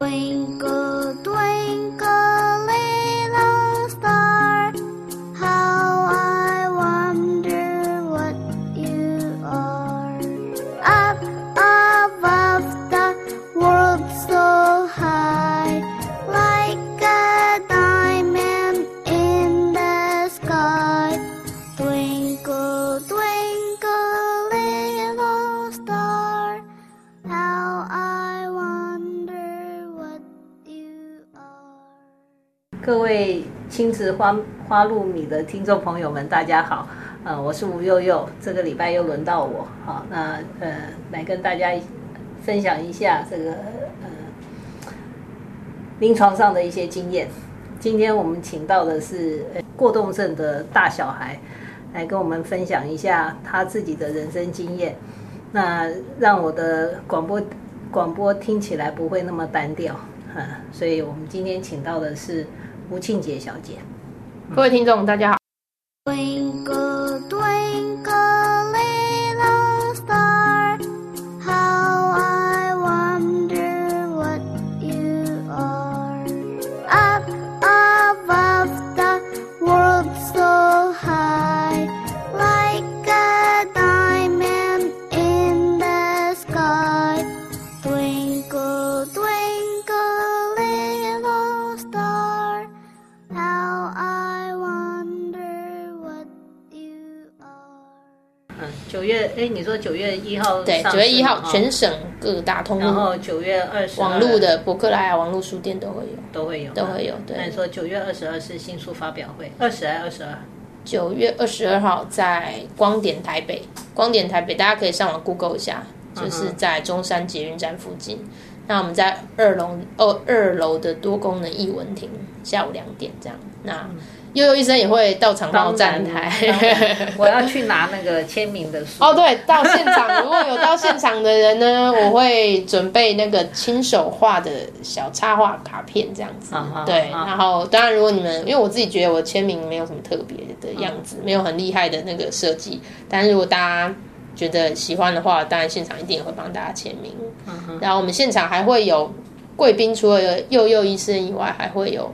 Twinkle, twinkle, little star, 亲子花花露米的听众朋友们，大家好，呃，我是吴悠悠，这个礼拜又轮到我，好，那呃，来跟大家分享一下这个呃临床上的一些经验。今天我们请到的是呃过动症的大小孩，来跟我们分享一下他自己的人生经验，那让我的广播广播听起来不会那么单调，所以我们今天请到的是吴庆杰小姐。各位听众，大家好。你说九月一号对，九月一号全省各大通然路后九月二十网络的博客来啊、网络书店都会有。都会有都会有对那你说九月二十二是新书发表会，二十还二十二？九月二十二号在光点台北，光点台北大家可以上网 Google 一下，就是在中山捷运站附近。那我们在二楼哦，二楼的多功能艺文厅，下午两点这样。那悠悠医生也会到场帮我站台。我要去拿那个签名的书。哦，对，到现场如果有到现场的人呢，我会准备那个亲手画的小插画卡片这样子。啊对，啊然后当然如果你们，因为我自己觉得我签名没有什么特别的样子，没有很厉害的那个设计，但是如果大家觉得喜欢的话，当然现场一定也会帮大家签名。然后我们现场还会有贵宾，除了佑佑医生以外，还会有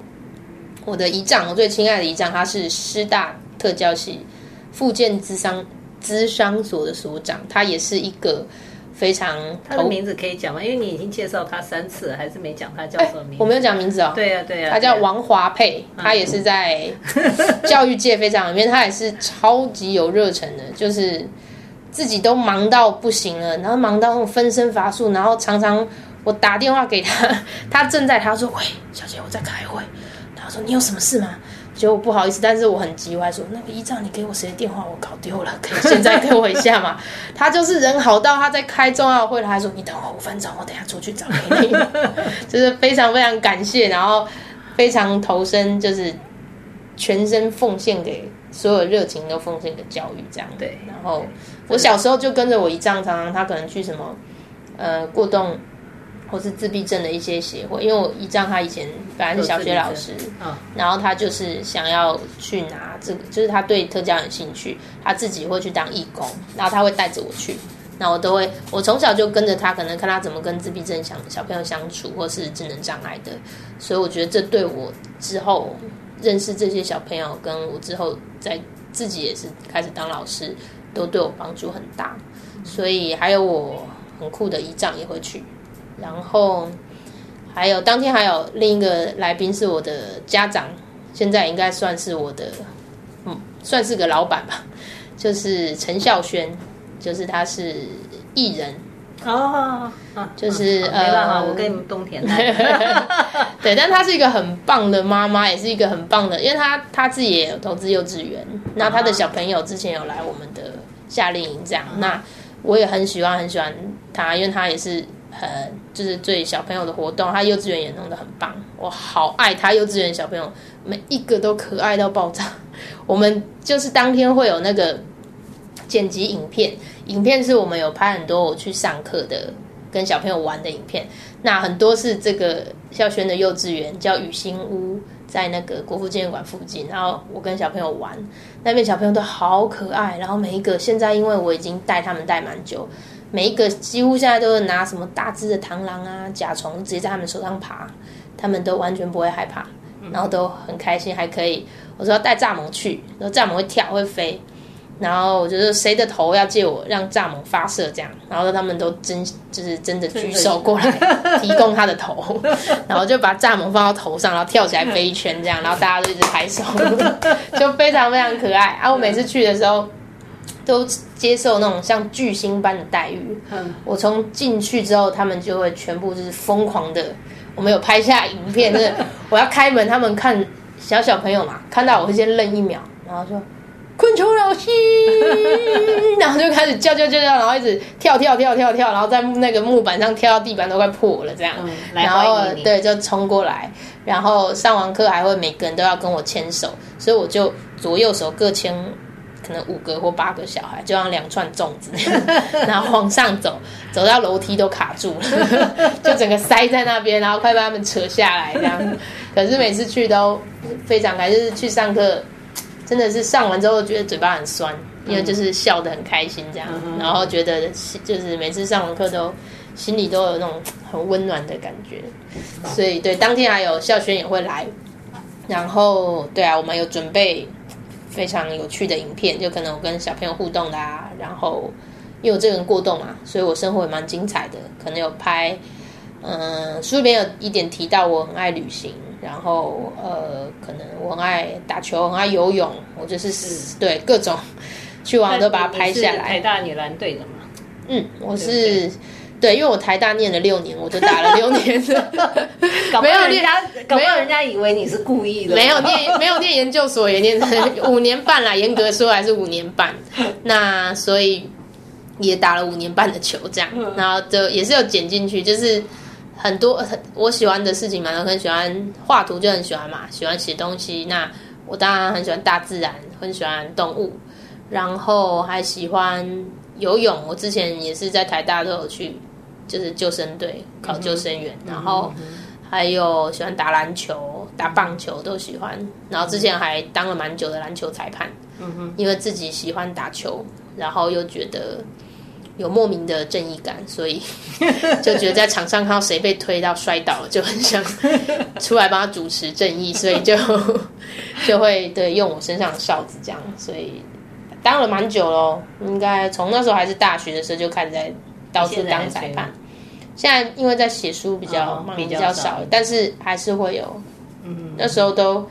我的姨丈，我最亲爱的姨丈，他是师大特教系附件资商资商所的所长，他也是一个非常投他的名字可以讲吗？因为你已经介绍他三次了，还是没讲他叫什么名字？我没有讲名字哦。对呀、对呀、啊他叫王华佩，他也是在教育界非常有名，他也是超级有热忱的，就是自己都忙到不行了，然后忙到那种分身乏术，然后常常我打电话给他，他正在，他说：“喂，小姐，我在开会。”他说：“你有什么事吗？”结果不好意思，但是我很急，我还说：“那个依照你给我谁的电话，我搞丢了，可以现在给我一下吗？” 他就是人好到他在开重要会，他还说：“你等我五分钟，我等下出去找给你。”就是非常非常感谢，然后非常投身，就是全身奉献给所有热情都奉献给教育这样。对然后我小时候就跟着我姨丈，常常他可能去什么呃过动或是自闭症的一些协会，因为我姨丈他以前本来是小学老师，啊，然后他就是想要去拿这个，就是他对特教有兴趣，他自己会去当义工，然后他会带着我去。那我都会，我从小就跟着他，可能看他怎么跟自闭症小小朋友相处，或是智能障碍的，所以我觉得这对我之后认识这些小朋友，跟我之后在自己也是开始当老师，都对我帮助很大。所以还有我很酷的姨丈也会去，然后还有当天还有另一个来宾是我的家长，现在应该算是我的，嗯，算是个老板吧，就是陈孝轩，就是他是艺人，哦，就是没办法，呃我跟你们冬天 对，但她是一个很棒的妈妈，也是一个很棒的，因为她她自己也有投资幼稚园，那她的小朋友之前有来我们的夏令营，这样，那我也很喜欢很喜欢她，因为她也是很就是对小朋友的活动，他幼稚园也弄得很棒，我好爱他幼稚园小朋友，每一个都可爱到爆炸。我们就是当天会有那个剪辑影片，影片是我们有拍很多我去上课的跟小朋友玩的影片，那很多是这个孝轩的幼稚园叫雨欣屋，在那个国父纪念馆附近，然后我跟小朋友玩，那边小朋友都好可爱，然后每一个现在因为我已经带他们带蛮久，每一个几乎现在都是拿什么大只的螳螂啊、甲虫直接在他们手上爬，他们都完全不会害怕，然后都很开心，还可以我说要带蚱蜢去，然后蚱蜢会跳会飞。然后我就说谁的头要借我让蚱蜢发射这样，然后他们都真就是真的举手过来 提供他的头，然后就把蚱蜢放到头上，然后跳起来飞一圈这样，然后大家都一直拍手，就非常非常可爱。啊，我每次去的时候都接受那种像巨星般的待遇。嗯，我从进去之后，他们就会全部就是疯狂的，我们有拍下影片，就是 我要开门，他们看小小朋友嘛，看到我会先愣一秒，然后说。昆虫老师，然后就开始叫叫叫叫，然后一直跳跳跳跳跳，然后在那个木板上跳到地板都快破了这样，嗯然后对就冲过来，然后上完课还会每个人都要跟我牵手，所以我就左右手各牵可能五个或八个小孩，就像两串粽子，然后往上走，走到楼梯都卡住了，就整个塞在那边，然后快把他们扯下来这样。可是每次去都非常开心，就是去上课，真的是上完之后觉得嘴巴很酸，因为就是笑得很开心这样，然后觉得就是每次上完课都心里都有那种很温暖的感觉。所以对，当天还有校轩也会来，然后对啊，我们有准备非常有趣的影片，就可能我跟小朋友互动的啊，然后因为我这个人过动嘛，所以我生活也蛮精彩的，可能有拍，嗯，书里面有一点提到我很爱旅行，然后呃，可能我很爱打球，很爱游泳，我就是对各种去玩都把它拍下台来。大女篮队的嘛，嗯，我是对，因为我台大念了六年，我就打了六年的。没有人家，没有人家以为你是故意的，没有 念没有念研究所，也念 五年半啦，严格说还是五年半。那所以也打了五年半的球，这样，然后就也是有剪进去，就是很多很我喜欢的事情嘛，我很喜欢画图，就很喜欢嘛，喜欢写东西。那我当然很喜欢大自然，很喜欢动物，然后还喜欢游泳。我之前也是在台大都有去，就是救生队考救生员，然后。还有喜欢打篮球、打棒球都喜欢，然后之前还当了蛮久的篮球裁判，嗯哼，因为自己喜欢打球，然后又觉得有莫名的正义感，所以 就觉得在场上看到谁被推到摔倒了，就很想 出来帮他主持正义，所以就 就会对用我身上的哨子这样，所以当了蛮久喽，应该从那时候还是大学的时候就开始在到处当裁判。现在因为在写书比较，哦比比较较少少，但是还是会有。嗯那时候都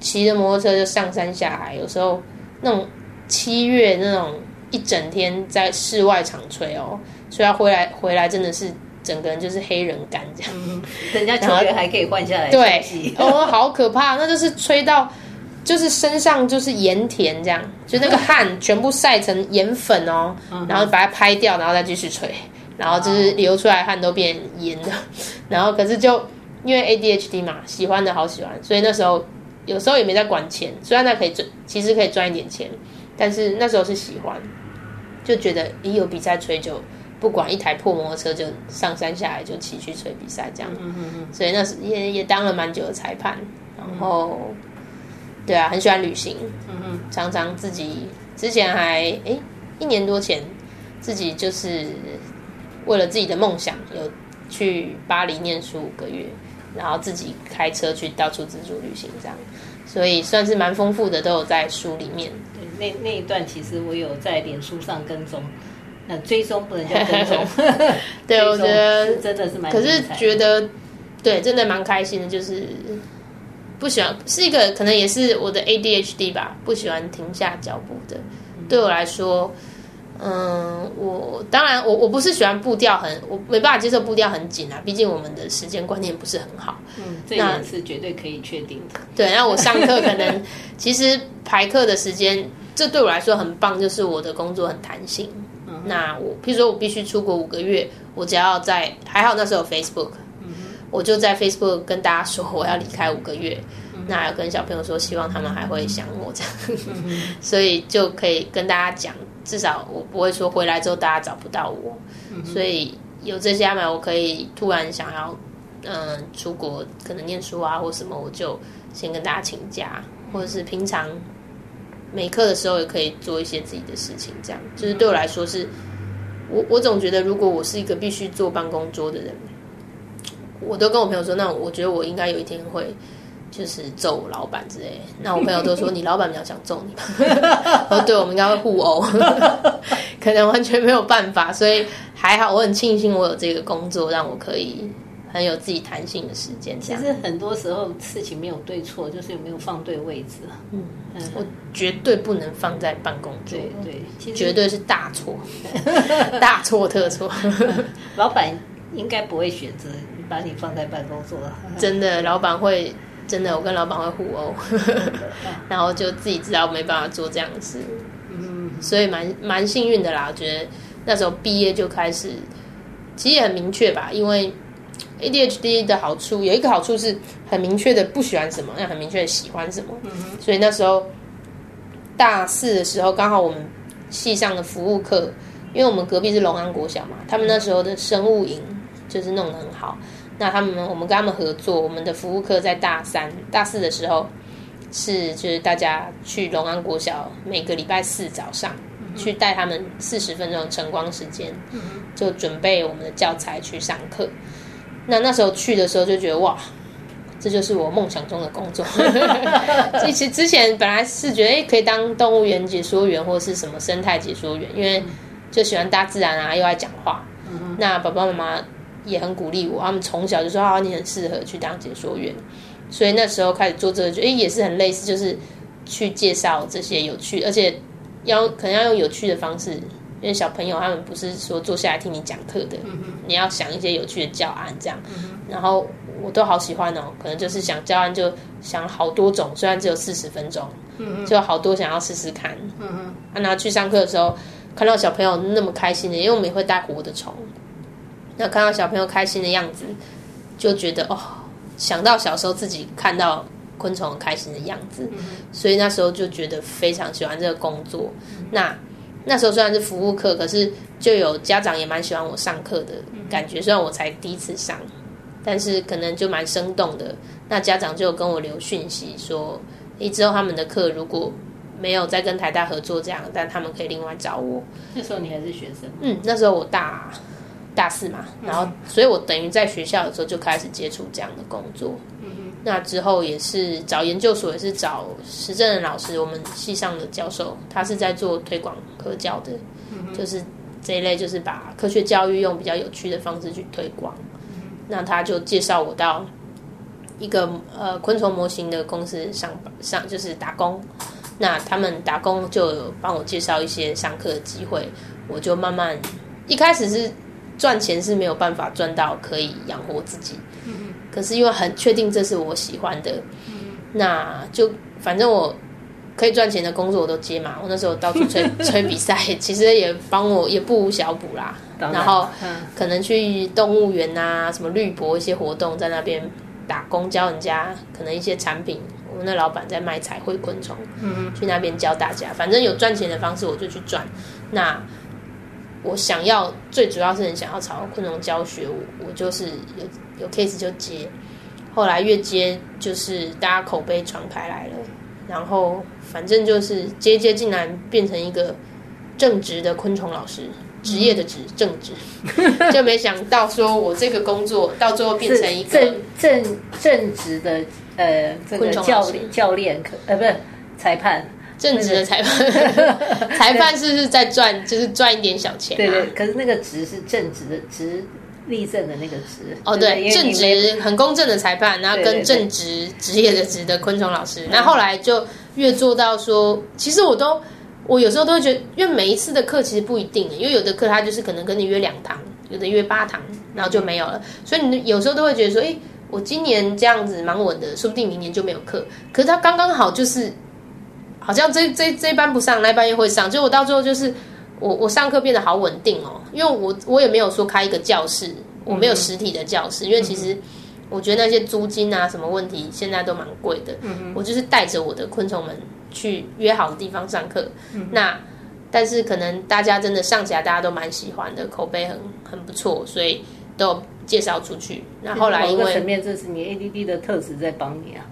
骑着摩托车就上山下海，有时候那种七月那种一整天在室外场吹哦，所以要回来回来真的是整个人就是黑人感这样。嗯，人家球员还可以换下来对，哦，好可怕，那就是吹到。就是身上就是盐田这样，就那个汗全部晒成盐粉哦，然后把它拍掉，然后再继续吹，然后就是流出来汗都变盐的，然后可是就因为 ADHD 嘛，喜欢的好喜欢，所以那时候有时候也没在管钱，虽然那可以赚，其实可以赚一点钱，但是那时候是喜欢，就觉得一有比赛吹就不管一台破摩托车就上山下来就骑去吹比赛这样，所以那时也也当了蛮久的裁判，然后对啊，很喜欢旅行，常常自己之前还诶一年多前自己就是为了自己的梦想有去巴黎念书五个月，然后自己开车去到处自助旅行这样，所以算是蛮丰富的，都有在书里面。对，那那一段其实我有在脸书上跟踪，那追踪不能叫跟踪，对，我觉得真的是蛮可是觉得对，真的蛮开心的，就是不喜欢是一个可能也是我的 ADHD 吧，不喜欢停下脚步的。对我来说，嗯，我当然我我不是喜欢步调很，我没办法接受步调很紧啊，毕竟我们的时间观念不是很好。嗯，这点是绝对可以确定的。对，那我上课可能其实排课的时间，这对我来说很棒，就是我的工作很弹性。那我譬如说我必须出国五个月，我只要在还好那时候有 Facebook，我就在 Facebook 跟大家说我要离开五个月。那跟小朋友说，希望他们还会想我这样，所以就可以跟大家讲，至少我不会说回来之后大家找不到我。所以有这些安排，我可以突然想要嗯出国，可能念书啊或什么，我就先跟大家请假，或者是平常没课的时候也可以做一些自己的事情。这样就是对我来说，是我我总觉得，如果我是一个必须坐办公桌的人，我都跟我朋友说，那我觉得我应该有一天会。就是揍老板之类，那我朋友都说你老板比较想揍你吧。哦，对，我们应该会互殴，可能完全没有办法，所以还好，我很庆幸我有这个工作，让我可以很有自己弹性的时间。其实很多时候事情没有对错，就是有没有放对位置。嗯，我绝对不能放在办公桌，对对，绝对是大错，大错特错。老板应该不会选择把你放在办公桌，真的，老板会。真的，我跟老板会互殴，然后就自己知道没办法做这样的事，嗯，所以蛮蛮幸运的啦。我觉得那时候毕业就开始，其实也很明确吧。因为 ADHD 的好处有一个好处是很明确的不喜欢什么，那很明确的喜欢什么。嗯所以那时候大四的时候，刚好我们系上的服务课，因为我们隔壁是龙安国小嘛，他们那时候的生物营就是弄得很好。那他们，我们跟他们合作，我们的服务课在大三、大四的时候，是就是大家去龙安国小，每个礼拜四早上去带他们四十分钟的晨光时间，就准备我们的教材去上课。那那时候去的时候就觉得哇，这就是我梦想中的工作。其实之前本来是觉得哎，可以当动物园解说员或是什么生态解说员，因为就喜欢大自然啊，又爱讲话。那爸爸妈妈。也很鼓励我，他们从小就说啊，你很适合去当解说员，所以那时候开始做这个，就哎也是很类似，就是去介绍这些有趣，而且要可能要用有趣的方式，因为小朋友他们不是说坐下来听你讲课的，你要想一些有趣的教案这样，然后我都好喜欢哦，可能就是想教案就想好多种，虽然只有四十分钟，就好多想要试试看，嗯然后去上课的时候看到小朋友那么开心的，因为我们也会带活的虫。那看到小朋友开心的样子，就觉得哦，想到小时候自己看到昆虫开心的样子，所以那时候就觉得非常喜欢这个工作。那那时候虽然是服务课，可是就有家长也蛮喜欢我上课的感觉。虽然我才第一次上，但是可能就蛮生动的。那家长就跟我留讯息说，诶，之后他们的课如果没有再跟台大合作这样，但他们可以另外找我。那时候你还是学生？嗯，那时候我大。大四嘛，然后，所以我等于在学校的时候就开始接触这样的工作。那之后也是找研究所，也是找实证的老师。我们系上的教授，他是在做推广科教的，就是这一类，就是把科学教育用比较有趣的方式去推广。那他就介绍我到一个呃昆虫模型的公司上上，就是打工。那他们打工就有帮我介绍一些上课的机会，我就慢慢一开始是。赚钱是没有办法赚到可以养活自己，可是因为很确定这是我喜欢的，那就反正我可以赚钱的工作我都接嘛。我那时候到处吹 吹比赛，其实也帮我也不无小补啦。然后可能去动物园啊，什么绿博一些活动，在那边打工教人家，可能一些产品，我们的老板在卖彩绘昆虫，去那边教大家。反正有赚钱的方式我就去赚。那我想要最主要是很想要朝昆虫教学，我我就是有有 case 就接，后来越接就是大家口碑传开来了，然后反正就是接接竟然变成一个正职的昆虫老师，职业的职正职，就没想到说我这个工作到最后变成一个正正正职的呃这个教教练可呃不是裁判。正职的裁判，裁判是不是在赚，就是赚一点小钱？对对，可是那个职是正职的职，立正的那个职哦，对，正直很公正的裁判，然后跟正直职业的职的昆虫老师，那后来就越做到说，其实我都我有时候都会觉得，因为每一次的课其实不一定，因为有的课他就是可能跟你约两堂，有的约八堂，然后就没有了，所以你有时候都会觉得说，哎，我今年这样子蛮稳的，说不定明年就没有课，可是他刚刚好就是，好像这这这班不上，那班又会上，就我到最后就是。我我上课变得好稳定哦，因为我我也没有说开一个教室，我没有实体的教室，因为其实我觉得那些租金啊什么问题现在都蛮贵的。嗯我就是带着我的昆虫们去约好的地方上课。嗯。那但是可能大家真的上起来，大家都蛮喜欢的，口碑很很不错，所以都介绍出去。那后来因为层面，这是你 ADD 的特质在帮你啊。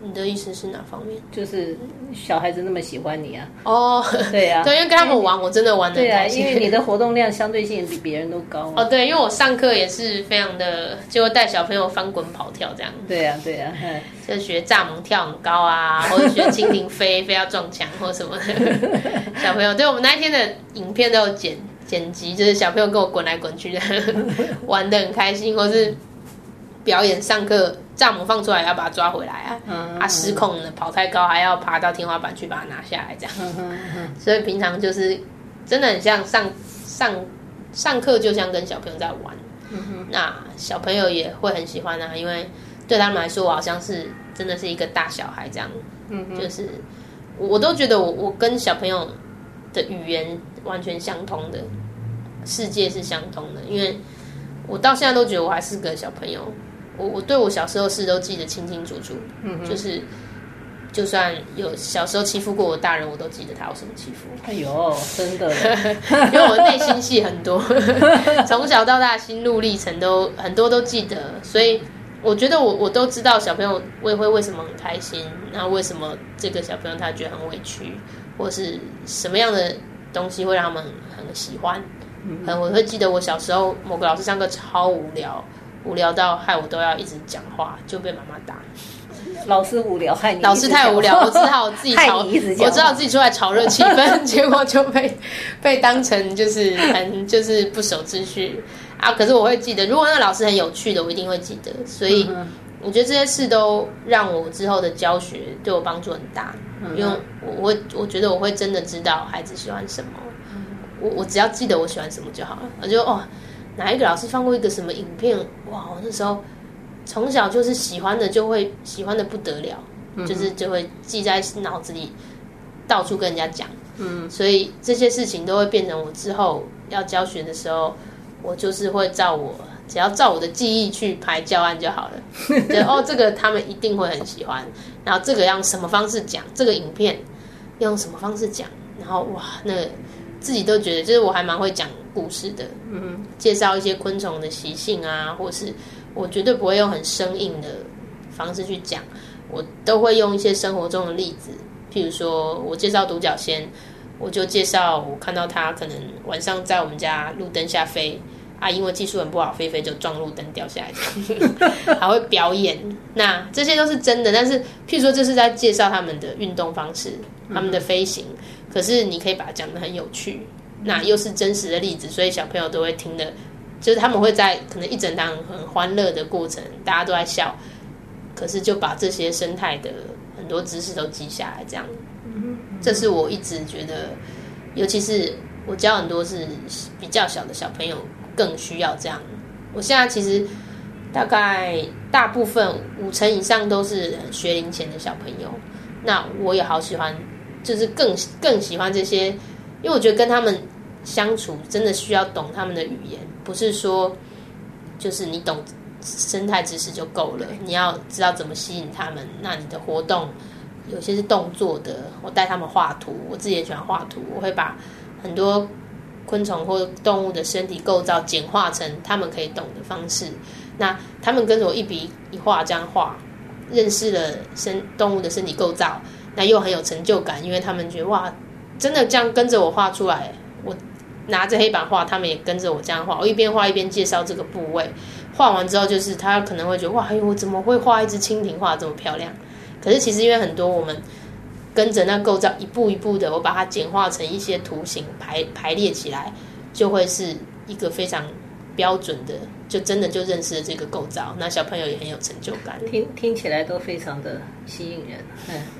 你的意思是哪方面？就是小孩子那么喜欢你啊！哦，对呀，对，因为跟他们玩，我真的玩的开心。因为你的活动量相对性比别人都高。哦，对，因为我上课也是非常的，就会带小朋友翻滚跑跳这样。对呀，对呀，就学蚱蜢跳很高啊，或者学蜻蜓飞飞要撞墙或什么的。小朋友，对我们那一天的影片都有剪剪辑，就是小朋友跟我滚来滚去的，玩的很开心，或是表演上课。蚱蜢放出来要把它抓回来啊！啊，失控了，跑太高还要爬到天花板去把它拿下来，这样。所以平常就是真的很像上上上课，就像跟小朋友在玩。那小朋友也会很喜欢啊，因为对他们来说，我好像是真的是一个大小孩这样。就是我都觉得我我跟小朋友的语言完全相通的，世界是相通的，因为我到现在都觉得我还是个小朋友。我我对我小时候事都记得清清楚楚，就是就算有小时候欺负过我大人，我都记得他有什么欺负。哎呦，真的，因为我内心戏很多，从小到大心路历程都很多都记得，所以我觉得我我都知道小朋友会会为什么很开心，然后为什么这个小朋友他觉得很委屈，或是什么样的东西会让他们很喜欢。嗯，我会记得我小时候某个老师上课超无聊。无聊到害我都要一直讲话，就被妈妈打。老师无聊害你，老师太无聊，我只好自己 炒，我知道自己出来炒热气氛，结果就被被当成就是很就是不守秩序啊。可是我会记得，如果那老师很有趣的，我一定会记得。所以我觉得这些事都让我之后的教学对我帮助很大，因为我我觉得我会真的知道孩子喜欢什么，我我只要记得我喜欢什么就好了。我就哦。哪一个老师放过一个什么影片？哇！我那时候从小就是喜欢的，就会喜欢的不得了，就是就会记在脑子里，到处跟人家讲。嗯，所以这些事情都会变成我之后要教学的时候，我就是会照我只要照我的记忆去排教案就好了。就哦，这个他们一定会很喜欢。然后这个用什么方式讲？这个影片用什么方式讲？然后哇，那自己都觉得，就是我还蛮会讲。故事的，嗯，介绍一些昆虫的习性啊，或是我绝对不会用很生硬的方式去讲，我都会用一些生活中的例子，譬如说我介绍独角仙，我就介绍我看到它可能晚上在我们家路灯下飞啊，因为技术很不好，飞飞就撞路灯掉下来，还会表演，那这些都是真的，但是譬如说这是在介绍他们的运动方式，他们的飞行，可是你可以把它讲的很有趣。那又是真实的例子，所以小朋友都会听的，就是他们会在可能一整堂很欢乐的过程，大家都在笑，可是就把这些生态的很多知识都记下来，这样。这是我一直觉得，尤其是我教很多是比较小的小朋友，更需要这样。我现在其实大概大部分五成以上都是学龄前的小朋友，那我也好喜欢，就是更更喜欢这些。因为我觉得跟他们相处真的需要懂他们的语言，不是说就是你懂生态知识就够了。你要知道怎么吸引他们。那你的活动有些是动作的，我带他们画图，我自己也喜欢画图。我会把很多昆虫或动物的身体构造简化成他们可以懂的方式。那他们跟着我一笔一画这样画，认识了身动物的身体构造，那又很有成就感，因为他们觉得哇。真的这样跟着我画出来，我拿着黑板画，他们也跟着我这样画。我一边画一边介绍这个部位，画完之后就是他可能会觉得哇，哎呦，我怎么会画一只蜻蜓画这么漂亮？可是其实因为很多我们跟着那构造一步一步的，我把它简化成一些图形排排列起来，就会是一个非常标准的，就真的就认识了这个构造，那小朋友也很有成就感。听听起来都非常的吸引人。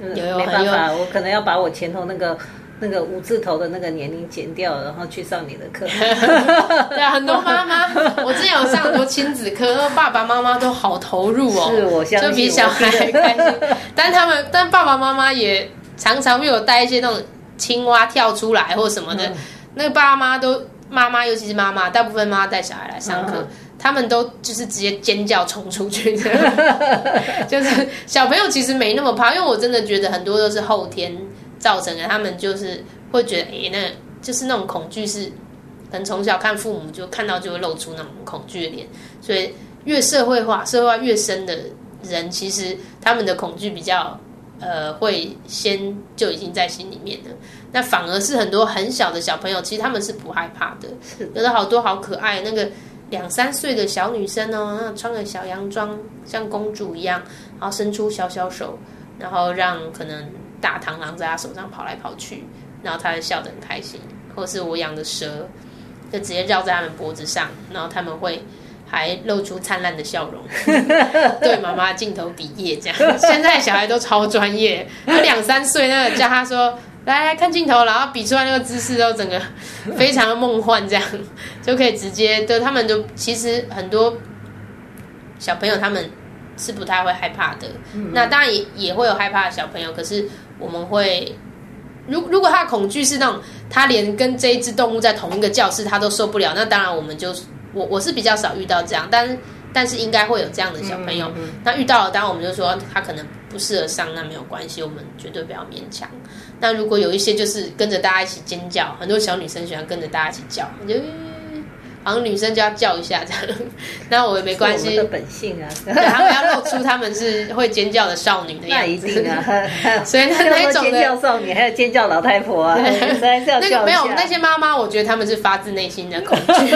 嗯，有有没办法，我可能要把我前头那个那个五字头的那个年龄减掉，然后去上你的课。对啊，很多妈妈，我之前有上很多亲子课，爸爸妈妈都好投入哦，是我相信就比小孩还开心。但他们，但爸爸妈妈也常常会有带一些那种青蛙跳出来或什么的，那个爸妈都妈妈，尤其是妈妈，大部分妈妈带小孩来上课。他们都就是直接尖叫冲出去。的，就是小朋友其实没那么怕，因为我真的觉得很多都是后天造成的，他们就是会觉得，哎，那就是那种恐惧是，可能从小看父母就看到就会露出那种恐惧的脸，所以越社会化、社会化越深的人，其实他们的恐惧比较呃会先就已经在心里面了，那反而是很多很小的小朋友，其实他们是不害怕的，有的好多好可爱那个。两三岁的小女生哦，穿个小洋装，像公主一样，然后伸出小小手，然后让可能大螳螂在她手上跑来跑去，然后她就笑得很开心。或是我养的蛇，就直接绕在他们脖子上，然后他们会还露出灿烂的笑容，对妈妈镜头比耶这样。现在小孩都超专业，两三岁那个叫他说。来来看镜头，然后比出来那个姿势都整个非常的梦幻，这样就可以直接对他们就其实很多小朋友他们是不太会害怕的。那当然也也会有害怕的小朋友，可是我们会如如果他的恐惧是那种他连跟这一只动物在同一个教室他都受不了，那当然我们就我我是比较少遇到这样，但是但是应该会有这样的小朋友。那遇到了，当然我们就说他可能不适合上，那没有关系，我们绝对不要勉强。那如果有一些就是跟着大家一起尖叫，很多小女生喜欢跟着大家一起叫，就好像女生就要叫一下这样。那我也没关系，的本性啊，对，他们要露出他们是会尖叫的少女的样子。那一定啊，所以那 那种尖叫少女，还有尖叫老太婆啊，还是要叫没有那些妈妈，我觉得他们是发自内心的恐惧，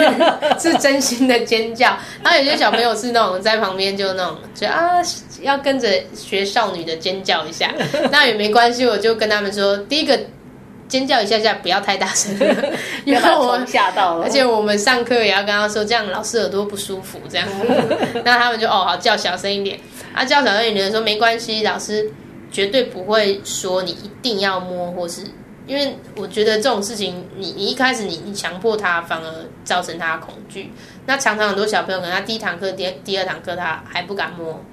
是真心的尖叫。然后有些小朋友是那种在旁边就那种，就啊。要跟着学少女的尖叫一下，那也没关系，我就跟他们说，第一个尖叫一下下，不要太大声，因为我吓到了。而且我们上课也要跟他说，这样老师耳朵不舒服，这样。那他们就哦好叫小声一点，啊叫小声一点说没关系，老师绝对不会说你一定要摸，或是因为我觉得这种事情，你你一开始你你强迫他，反而造成他恐惧。那常常很多小朋友可能他第一堂课、第第二堂课他还不敢摸。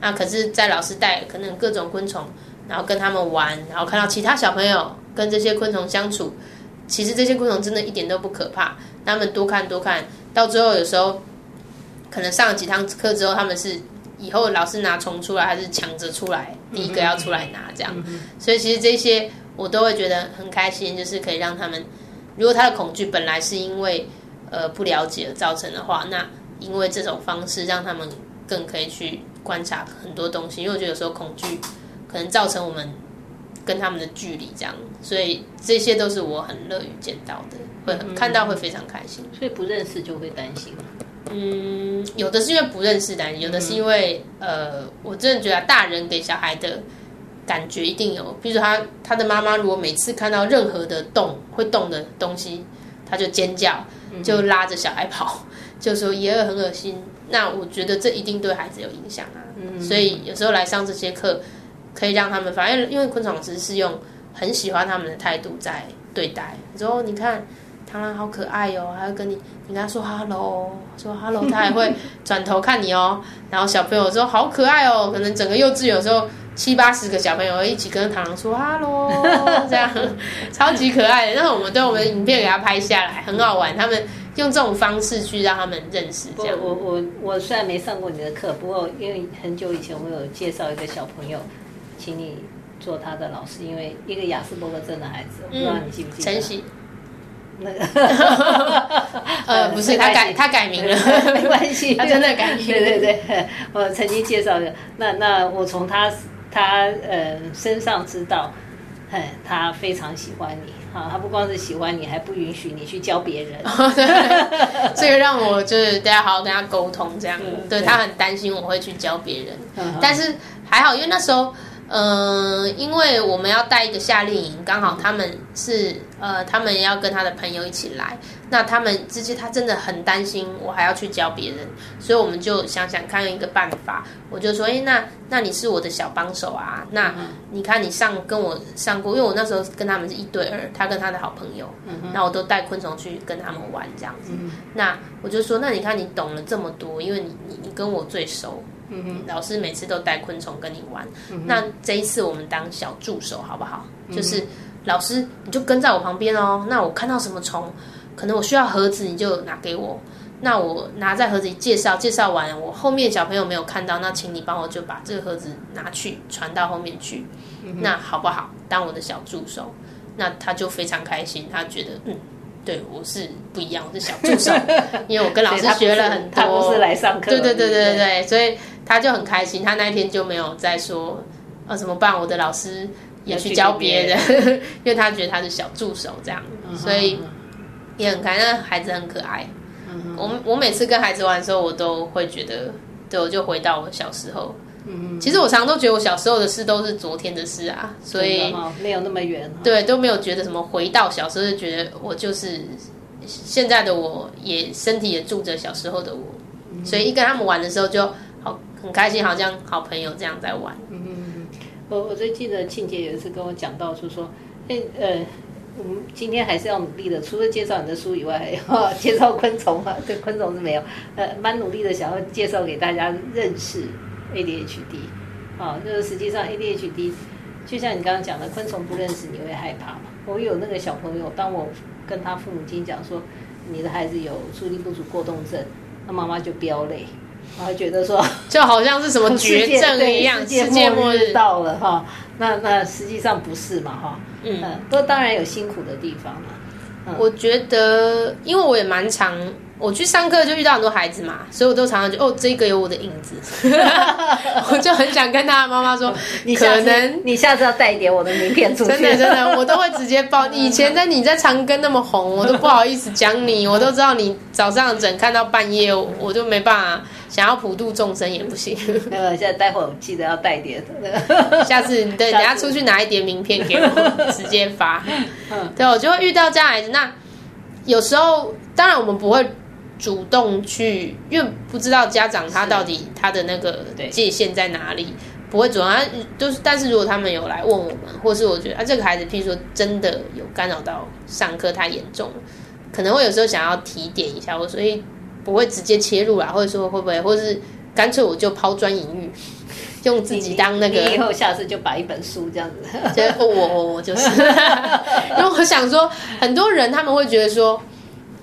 那可是，在老师带可能各种昆虫，然后跟他们玩，然后看到其他小朋友跟这些昆虫相处，其实这些昆虫真的一点都不可怕。他们多看多看到最后，有时候可能上了几堂课之后，他们是以后老师拿虫出来，还是抢着出来，第一个要出来拿这样。所以其实这些我都会觉得很开心，就是可以让他们，如果他的恐惧本来是因为呃不了解而造成的话，那因为这种方式让他们更可以去。观察很多东西，因为我觉得有时候恐惧可能造成我们跟他们的距离，这样，所以这些都是我很乐于见到的，会看到会非常开心。所以不认识就会担心嗯，有的是因为不认识担心，有的是因为呃，我真的觉得大人给小孩的感觉一定有，比如说他他的妈妈如果每次看到任何的动会动的东西，他就尖叫，就拉着小孩跑，就说爷爷很恶心。那我觉得这一定对孩子有影响啊，所以有时候来上这些课，可以让他们反正因为昆虫老师是用很喜欢他们的态度在对待。说你看螳螂好可爱哦，还会跟你你跟他说 hello，说 hello，他还会转头看你哦。然后小朋友说好可爱哦，可能整个幼稚园有时候七八十个小朋友一起跟螳螂说 hello，这样超级可爱。然后我们对我们影片给他拍下来，很好玩，他们。用这种方式去让他们认识。这样，我我我虽然没上过你的课，不过因为很久以前我有介绍一个小朋友，请你做他的老师，因为一个雅斯伯格症的孩子，我不知道你记不记得？晨曦。那个，呃，不是，他改他改名了，没关系，他真的改名。对对对，我曾经介绍的，那那我从他他呃身上知道，嘿，他非常喜欢你。啊，他不光是喜欢你，还不允许你去教别人。这个让我就是大家好好跟他沟通，这样。对他很担心我会去教别人，但是还好，因为那时候嗯，因为我们要带一个夏令营，刚好他们是呃，他们要跟他的朋友一起来，那他们之前他真的很担心我还要去教别人，所以我们就想想看一个办法，我就说，哎，那那你是我的小帮手啊，那你看你上跟我上过，因为我那时候跟他们是一对二，他跟他的好朋友，那我都带昆虫去跟他们玩这样子，那我就说，那你看你懂了这么多，因为你你你跟我最熟。嗯老师每次都带昆虫跟你玩，那这一次我们当小助手好不好？就是老师你就跟在我旁边哦。那我看到什么虫，可能我需要盒子，你就拿给我。那我拿在盒子里介绍，介绍完我后面小朋友没有看到，那请你帮我就把这个盒子拿去传到后面去。那好不好？当我的小助手，那他就非常开心，他觉得嗯。对，我是不一样，我是小助手，因为我跟老师 学了很多。他不是来上课。对对对对对所以他就很开心。他那一天就没有再说，呃，怎么办？我的老师也去教别人，因为他觉得他是小助手这样，所以也很开心。那孩子很可爱。我我每次跟孩子玩的时候，我都会觉得，对，我就回到我小时候。嗯，其实我常常都觉得我小时候的事都是昨天的事啊，所以没有那么远。对，都没有觉得什么回到小时候，就觉得我就是现在的我，也身体也住着小时候的我，所以一跟他们玩的时候就好很开心，好像好朋友这样在玩。嗯嗯嗯，我我最记得庆姐有一次跟我讲到，说说，哎呃，我们今天还是要努力的，除了介绍你的书以外，还要介绍昆虫啊。对，昆虫是没有，呃，蛮努力的，想要介绍给大家认识。ADHD，啊，就是实际上 ADHD，就像你刚刚讲的，昆虫不认识你会害怕嘛？我有那个小朋友，当我跟他父母亲讲说，你的孩子有注意力不足过动症，那妈妈就飙泪，然后觉得说，就好像是什么绝症一样，世界末日到了哈。那那实际上不是嘛哈？嗯，不过当然有辛苦的地方嘛。我觉得，因为我也蛮常。我去上课就遇到很多孩子嘛，所以我都常常就哦，这个有我的影子，我就很想跟他的妈妈说，你可能你下次要带一点我的名片出去，真的真的，我都会直接报。以前在你在长庚那么红，我都不好意思讲你，我都知道你早上整看到半夜，我就没办法，想要普度众生也不行。那个现在待会儿记得要带点，下次对，等下出去拿一叠名片给我，直接发。对，我就会遇到这样孩子。那有时候当然我们不会。主动去，因为不知道家长他到底他的那个界限在哪里，不会主动。就是，但是如果他们有来问我们，或是我觉得啊，这个孩子，譬如说真的有干扰到上课太严重，可能会有时候想要提点一下，我所以不会直接切入啦，或者说会不会，或是干脆我就抛砖引玉，用自己当那个。以后下次就把一本书这样子。我我我就是，因为我想说，很多人他们会觉得说。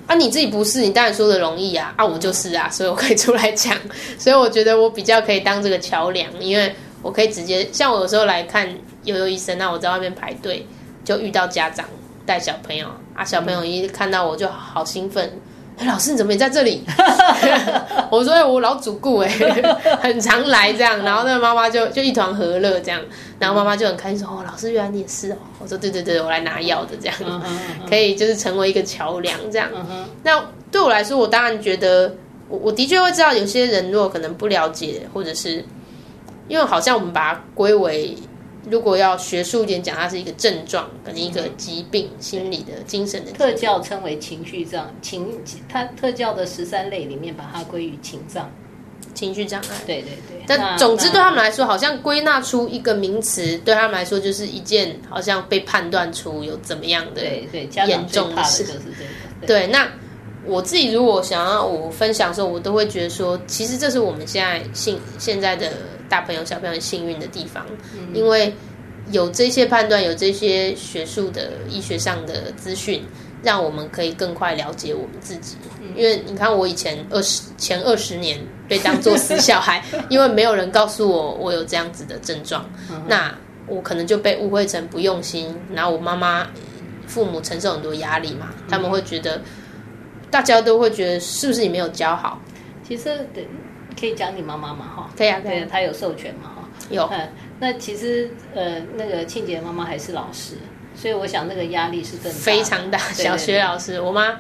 啊，你自己不是，你当然说的容易啊！啊，我就是啊，所以我可以出来讲，所以我觉得我比较可以当这个桥梁，因为我可以直接，像我有时候来看悠悠医生，那我在外面排队就遇到家长带小朋友啊，小朋友一看到我就好兴奋。老师你怎么也在这里？我说我老主顾哎，很常来这样，然后那个妈妈就就一团和乐这样，然后妈妈就很开心说哦，老师原来你也是哦。我说对对对，我来拿药的这样，可以就是成为一个桥梁这样。那对我来说，我当然觉得我我的确会知道有些人如果可能不了解，或者是因为好像我们把它归为。如果要学术一点讲，它是一个症状，跟一个疾病，心理的、精神的。特教称为情绪障，情它特教的十三类里面，把它归于情障，情绪障碍。对对对。但总之对他们来说，好像归纳出一个名词，对他们来说就是一件好像被判断出有怎么样的对对严重的事。就是这个。对，那我自己如果想要我分享的时候，我都会觉得说，其实这是我们现在幸现在的。大朋友、小朋友幸运的地方，因为有这些判断，有这些学术的医学上的资讯，让我们可以更快了解我们自己。因为你看，我以前二十前二十年被当做死小孩，因为没有人告诉我我有这样子的症状，那我可能就被误会成不用心，然后我妈妈、父母承受很多压力嘛，他们会觉得，大家都会觉得是不是你没有教好？其实对。可以讲你妈妈嘛？哈，可以啊，对，她有授权嘛？哈，有。那其实呃，那个庆姐妈妈还是老师，所以我想那个压力是更非常大。小学老师，我妈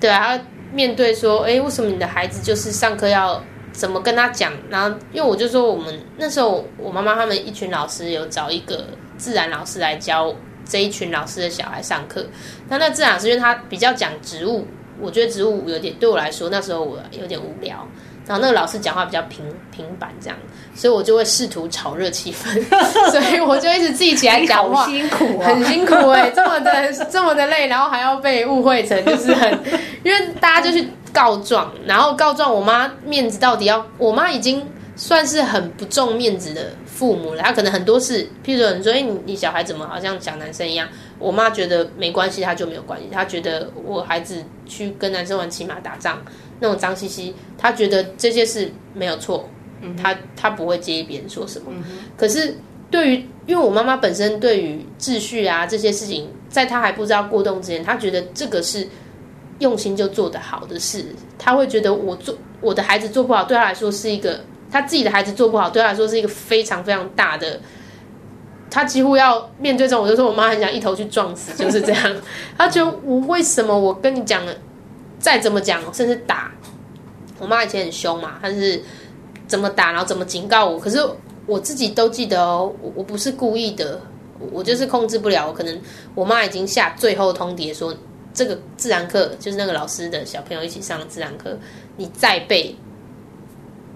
对啊，面对说，哎，为什么你的孩子就是上课要怎么跟他讲？然后因为我就说我们那时候我妈妈他们一群老师有找一个自然老师来教这一群老师的小孩上课。那那自然老师因为他比较讲植物，我觉得植物有点对我来说那时候我有点无聊。然后那个老师讲话比较平平板这样，所以我就会试图炒热气氛，所以我就一直自己起来讲话，辛苦啊，很辛苦哎、这么的这么的累，然后还要被误会成就是很，因为大家就去告状，然后告状我妈面子到底要，我妈已经算是很不重面子的父母了，她可能很多事，譬如说你说哎你你小孩怎么好像小男生一样，我妈觉得没关系，她就没有关系，她觉得我孩子去跟男生玩骑马打仗那种脏兮兮，她觉得这些事没有错，她她不会介意别人说什么，可是。对于，因为我妈妈本身对于秩序啊这些事情，在她还不知道过动之前，她觉得这个是用心就做得好的事，她会觉得我做我的孩子做不好，对她来说是一个她自己的孩子做不好，对她来说是一个非常非常大的，他几乎要面对这种，我就说我妈很想一头去撞死，就是这样。她觉得我为什么我跟你讲了，再怎么讲，甚至打，我妈以前很凶嘛，她是怎么打，然后怎么警告我，可是。我自己都记得哦，我我不是故意的，我就是控制不了。可能我妈已经下最后通牒说，这个自然课就是那个老师的小朋友一起上的自然课，你再被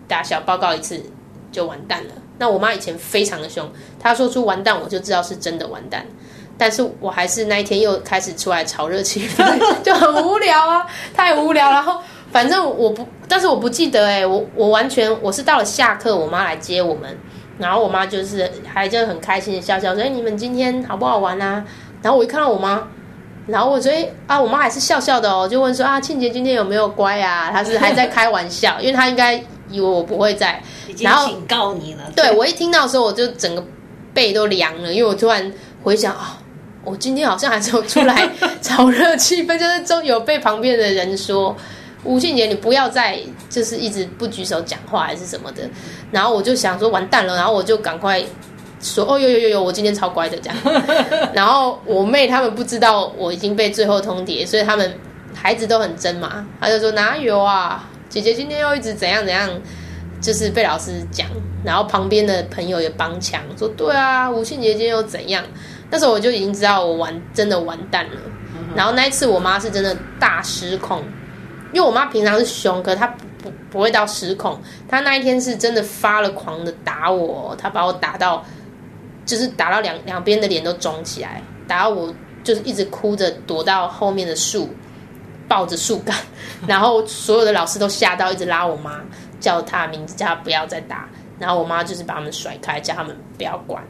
打小报告一次就完蛋了。那我妈以前非常的凶，她说出完蛋我就知道是真的完蛋。但是我还是那一天又开始出来炒热气氛，就很无聊啊，太无聊。然后反正我不，但是我不记得哎、我我完全我是到了下课，我妈来接我们。然后我妈就是还就很开心的笑笑说：“哎，你们今天好不好玩啊？”然后我一看到我妈，然后我说：“哎啊，我妈还是笑笑的哦，就问说啊，庆杰今天有没有乖啊？”她是还在开玩笑，因为她应该以为我不会在。然后警告你了。对我一听到的时候，我就整个背都凉了，因为我突然回想啊，我今天好像还是有出来 炒热气氛，就是中有被旁边的人说。吴俊杰，你不要再就是一直不举手讲话还是什么的，然后我就想说完蛋了，然后我就赶快说哦有有有有，我今天超乖的这样。然后我妹他们不知道我已经被最后通牒，所以他们孩子都很真嘛，他就说哪有啊，姐姐今天又一直怎样怎样，就是被老师讲，然后旁边的朋友也帮腔说对啊，吴庆杰今天又怎样？那时候我就已经知道我完真的完蛋了。然后那一次我妈是真的大失控。因为我妈平常是凶，可她不不不会到失控。她那一天是真的发了狂的打我，她把我打到，就是打到两两边的脸都肿起来，打到我就是一直哭着躲到后面的树，抱着树干，然后所有的老师都吓到，一直拉我妈，叫她名字，叫她不要再打。然后我妈就是把他们甩开，叫他们不要管。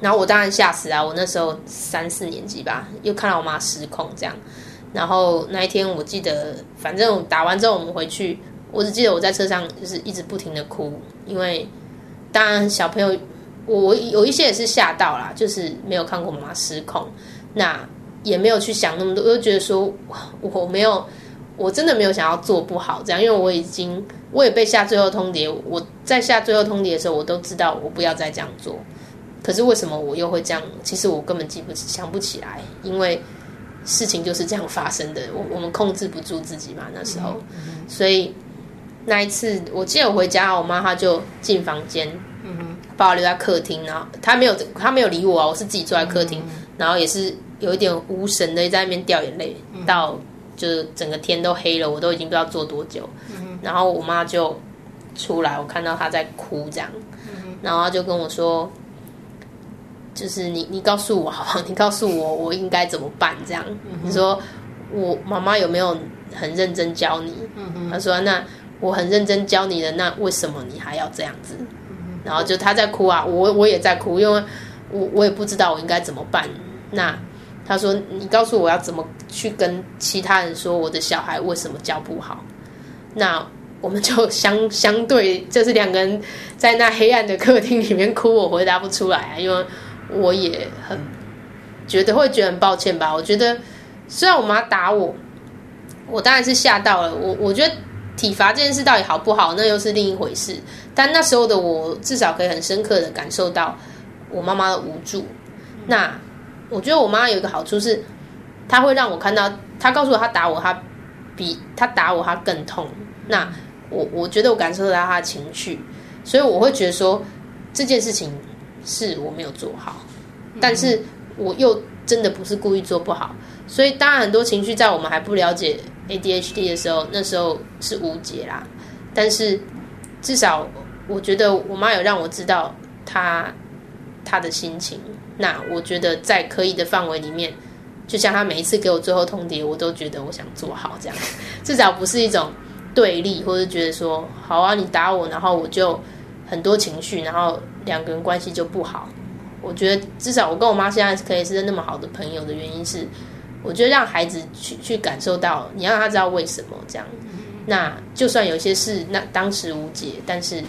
然后我当然吓死啊！我那时候三四年级吧，又看到我妈失控这样。然后那一天，我记得，反正打完之后我们回去，我只记得我在车上就是一直不停的哭，因为当然小朋友，我有一些也是吓到啦，就是没有看过我妈失控，那也没有去想那么多，我就觉得说我没有，我真的没有想要做不好这样，因为我已经我也被下最后通牒，我在下最后通牒的时候，我都知道我不要再这样做，可是为什么我又会这样？其实我根本记不起想不起来，因为。事情就是这样发生的，我我们控制不住自己嘛，那时候，所以那一次我记得我回家，我妈她就进房间，把我留在客厅，然后她没有她没有理我啊，我是自己坐在客厅，然后也是有一点无神的在那边掉眼泪，到就是整个天都黑了，我都已经不知道坐多久，然后我妈就出来，我看到她在哭这样，然后她就跟我说。就是你，你告诉我好不好？你告诉我，我应该怎么办？这样，你说我妈妈有没有很认真教你？她说：“那我很认真教你的，那为什么你还要这样子？”然后就她在哭啊，我我也在哭，因为我我也不知道我应该怎么办。那他说：“你告诉我要怎么去跟其他人说我的小孩为什么教不好？”那我们就相相对，就是两个人在那黑暗的客厅里面哭，我回答不出来啊，因为。我也很觉得会觉得很抱歉吧。我觉得虽然我妈打我，我当然是吓到了。我我觉得体罚这件事到底好不好，那又是另一回事。但那时候的我至少可以很深刻的感受到我妈妈的无助。那我觉得我妈有一个好处是，她会让我看到，她告诉我她打我，她比她打我她更痛。那我我觉得我感受到她的情绪，所以我会觉得说这件事情是我没有做好，但是我又真的不是故意做不好，所以当然很多情绪在我们还不了解 ADHD 的时候，那时候是无解啦。但是至少我觉得我妈有让我知道她她的心情，那我觉得在可以的范围里面，就像他每一次给我最后通牒，我都觉得我想做好这样，至少不是一种。对立，或者觉得说好啊，你打我，然后我就很多情绪，然后两个人关系就不好。我觉得至少我跟我妈现在可以是那么好的朋友的原因是，我觉得让孩子去去感受到，你让他知道为什么这样。那就算有些事那当时无解，但是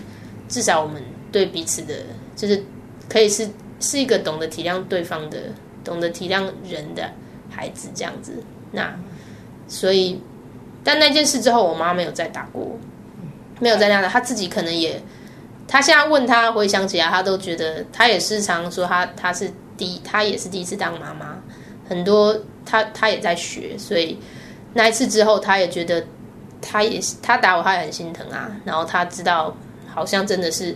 至少我们对彼此的，就是可以是是一个懂得体谅对方的、懂得体谅人的孩子这样子。那所以。但那件事之后，我妈没有再打过，没有再那样的。她自己可能也，她现在问她回想起来，她都觉得她也时常说她她是第她也是第一次当妈妈，很多她她也在学，所以那一次之后，她也觉得她也她打我，她也很心疼啊。然后她知道好像真的是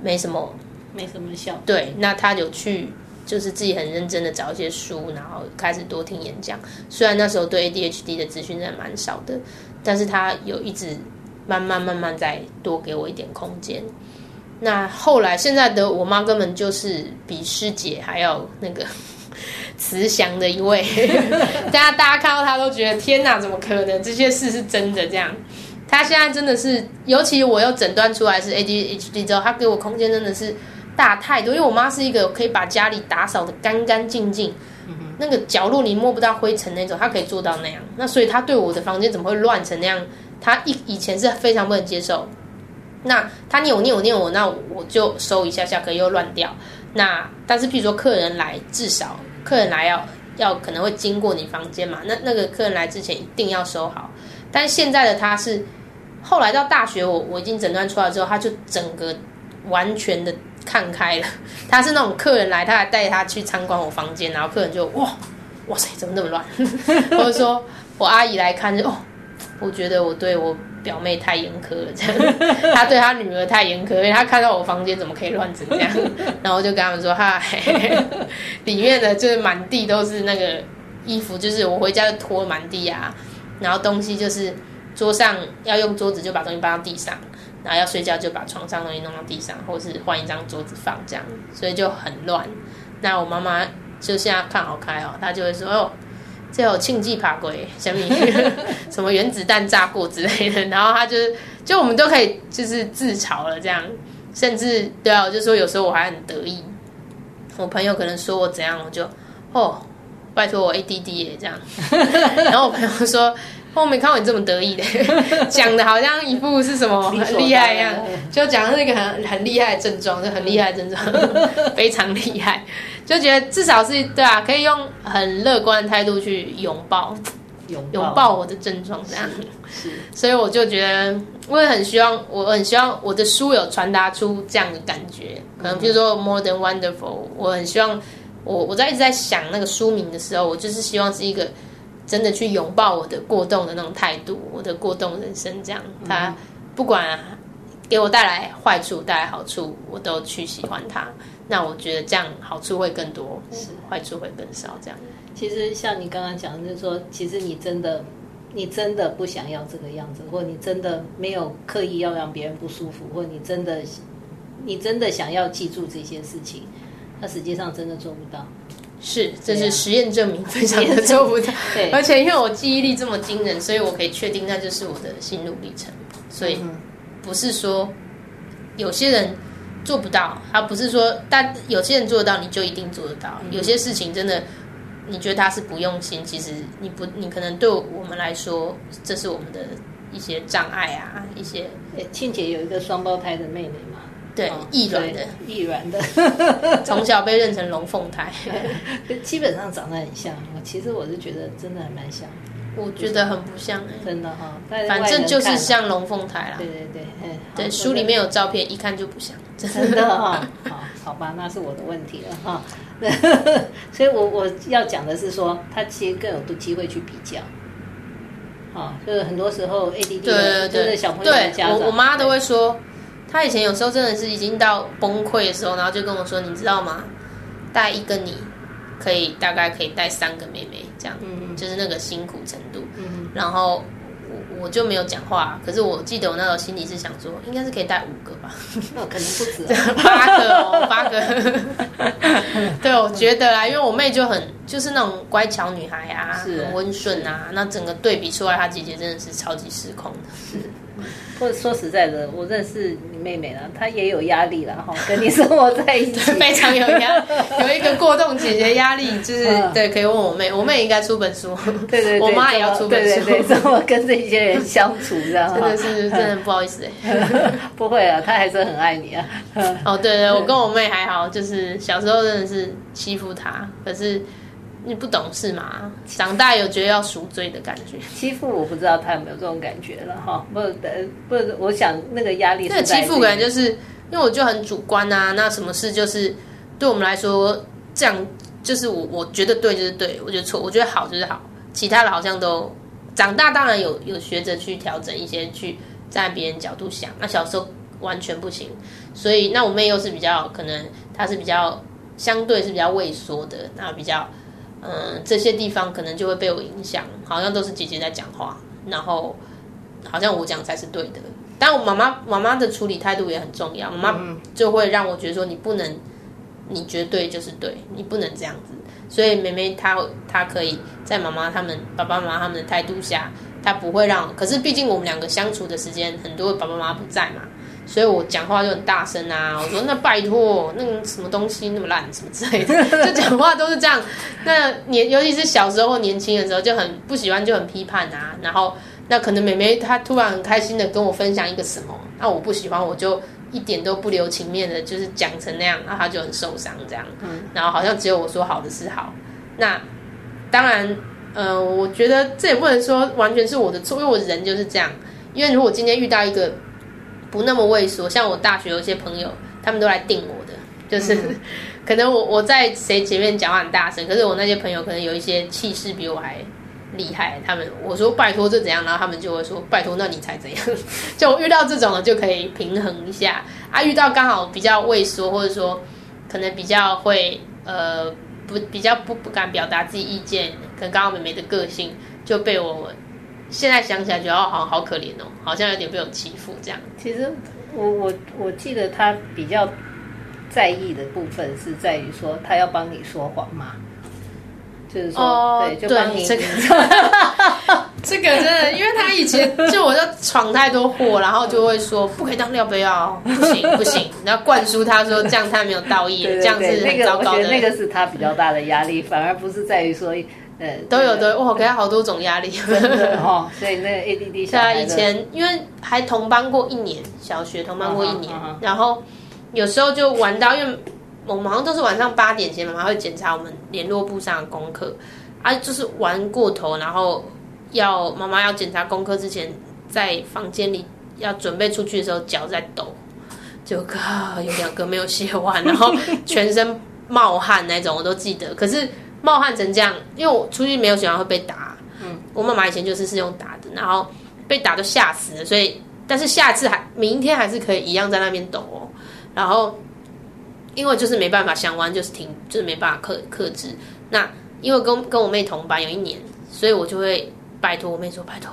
没什么没什么效，对，那他有去。就是自己很认真的找一些书，然后开始多听演讲。虽然那时候对 ADHD 的资讯真的蛮少的，但是他有一直慢慢慢慢在多给我一点空间。那后来现在的我妈根本就是比师姐还要那个 慈祥的一位，大家大家看到她都觉得天哪，怎么可能这些事是真的？这样，她现在真的是，尤其我又诊断出来是 ADHD 之后，她给我空间真的是。大太多，因为我妈是一个可以把家里打扫的干干净净，那个角落你摸不到灰尘那种，她可以做到那样。那所以她对我的房间怎么会乱成那样？她一以前是非常不能接受。那她扭扭扭我，那我就收一下下，可以又乱掉。那但是，譬如说客人来，至少客人来要要可能会经过你房间嘛，那那个客人来之前一定要收好。但现在的她是后来到大学，我我已经诊断出来之后，她就整个完全的。看开了，他是那种客人来，他还带他去参观我房间，然后客人就哇哇塞，怎么那么乱？或者说我阿姨来看就哦，我觉得我对我表妹太严苛了，这样 他对他女儿太严苛，因为他看到我房间怎么可以乱成这样，然后就跟他们说嗨，里面的就是满地都是那个衣服，就是我回家就拖满地啊，然后东西就是桌上要用桌子就把东西搬到地上。然后要睡觉就把床上东西弄到地上，或是换一张桌子放这样，所以就很乱。那我妈妈就现在看好开哦，她就会说：“哦，这有庆忌爬鬼，什么 什么原子弹炸过之类的。”然后她就就我们都可以就是自嘲了这样，甚至对啊，我就说有时候我还很得意。我朋友可能说我怎样，我就哦，拜托我 ADD 耶这样。然后我朋友说。我没看过你这么得意的，讲的好像一副是什么很厉害一样，就讲是一个很很厉害的症状，就很厉害的症状，非常厉害，就觉得至少是对啊，可以用很乐观的态度去拥抱拥抱我的症状这样。是，所以我就觉得我也很希望，我很希望我的书有传达出这样的感觉。可能比如说 More than wonderful，我很希望我我在一直在想那个书名的时候，我就是希望是一个。真的去拥抱我的过动的那种态度，我的过动人生这样，他不管给我带来坏处带来好处，我都去喜欢他。那我觉得这样好处会更多，是坏处会更少。这样，其实像你刚刚讲，就是说，其实你真的，你真的不想要这个样子，或你真的没有刻意要让别人不舒服，或你真的，你真的想要记住这些事情，他实际上真的做不到。是，这是实验证明，非常的做不到。对，而且因为我记忆力这么惊人，所以我可以确定那就是我的心路历程。所以不是说有些人做不到，他不是说，但有些人做得到，你就一定做得到。有些事情真的，你觉得他是不用心，其实你不，你可能对我们来说，这是我们的一些障碍啊，一些。庆姐有一个双胞胎的妹妹嘛。对，易软的，易软的，从小被认成龙凤胎，基本上长得很像。我其实我是觉得真的还蛮像，我觉得很不像，真的哈。反正就是像龙凤胎啦。对对对，对，书里面有照片，一看就不像，真的哈。好，好吧，那是我的问题了哈。所以我我要讲的是说，他其实更有机会去比较。啊，就是很多时候 ADD 就是小朋友的家长，我我妈都会说，她以前有时候真的是已经到崩溃的时候，然后就跟我说，你知道吗？带一个你可以大概可以带三个妹妹，这样，嗯就是那个辛苦程度。嗯然后我我就没有讲话，可是我记得我那时候心里是想说，应该是可以带五个吧，那可能不止啊，八个哦，八个。对，我觉得啦，因为我妹就很就是那种乖巧女孩啊，是很温顺啊，那整个对比出来，她姐姐真的是超级失控的。是或者说实在的，我认识你妹妹了，她也有压力了哈，跟你生活在一起，非常有压，有一个过动姐姐压力，就是、嗯对，可以问我妹，我妹应该出本书，对对对，我妈也要出本书，对对对，怎么跟这些人相处这样？真的是真的 不好意思哎。不会啊，她还是很爱你啊。哦，对对，我跟我妹还好，就是小时候真的是欺负她，可是你不懂事嘛，长大有觉得要赎罪的感觉。欺负我不知道他有没有这种感觉了哈，不呃不，我想那个压力那欺负感就是因为我就很主观啊，那什么事就是对我们来说这样，就是我我觉得对就是对，我觉得错，我觉得好就是好，其他的好像都长大当然有有学着去调整一些，去站在别人角度想，那小时候完全不行，所以那我妹又是比较可能她是比较相对是比较畏缩的，那比较嗯这些地方可能就会被我影响，好像都是姐姐在讲话，然后好像我讲才是对的。但我妈妈妈妈的处理态度也很重要，妈妈就会让我觉得说你不能，你绝对就是对，你不能这样子。所以妹妹她她可以在妈妈他们爸爸妈妈他们的态度下，她不会让。可是毕竟我们两个相处的时间很多，爸爸妈妈不在嘛，所以我讲话就很大声啊。我说那拜托，那个什么东西那么烂，什么之类的，就讲话都是这样。那年尤其是小时候年轻的时候，就很不喜欢，就很批判啊。然后那可能妹妹她突然很开心的跟我分享一个什么，那我不喜欢，我就一点都不留情面的，就是讲成那样，那她就很受伤这样。嗯然后好像只有我说好的是好，那当然，呃，我觉得这也不能说完全是我的错，因为我人就是这样。因为如果今天遇到一个不那么畏缩，像我大学有些朋友，他们都来定我的，就是、可能我我在谁前面讲话很大声，可是我那些朋友可能有一些气势比我还厉害，他们我说拜托这怎样，然后他们就会说拜托那你才怎样，就我遇到这种的就可以平衡一下。啊，遇到刚好比较畏缩或者说可能比较会呃不比较不不敢表达自己意见，可能刚好妹妹的个性就被我现在想起来觉得哦好好可怜哦，好像有点被我欺负这样。其实我我我记得他比较在意的部分是在于说他要帮你说谎嘛，就是说、哦对，就帮你对这个 这个真的，因为他以前就我就闯太多祸，然后就会说不可以当料杯哦，不行不行，然后灌输他说这样他没有道义，对对这样是对那个很糟糕的。我觉得那个是他比较大的压力，反而不是在于说呃都有都有哇，给他好多种压力。真的哈、所以那个 ADD 小对啊，以前因为还同班过一年，小学同班过一年，嗯哼嗯然后有时候就玩到，因为我们好像都是晚上八点前，妈妈会检查我们联络簿上的功课，啊，就是玩过头，然后要妈妈要检查功课之前，在房间里要准备出去的时候，脚在抖，就啊有两个没有写完，然后全身冒汗那种，我都记得。可是冒汗成这样，因为我出去没有写完会被打，嗯，我妈妈以前就是是用打的，然后被打都吓死了，所以但是下次还明天还是可以一样在那边抖哦，然后因为就是没办法想完就是停，就是没办法克克制。那因为跟跟我妹同班有一年，所以我就会拜托我妹说：“拜托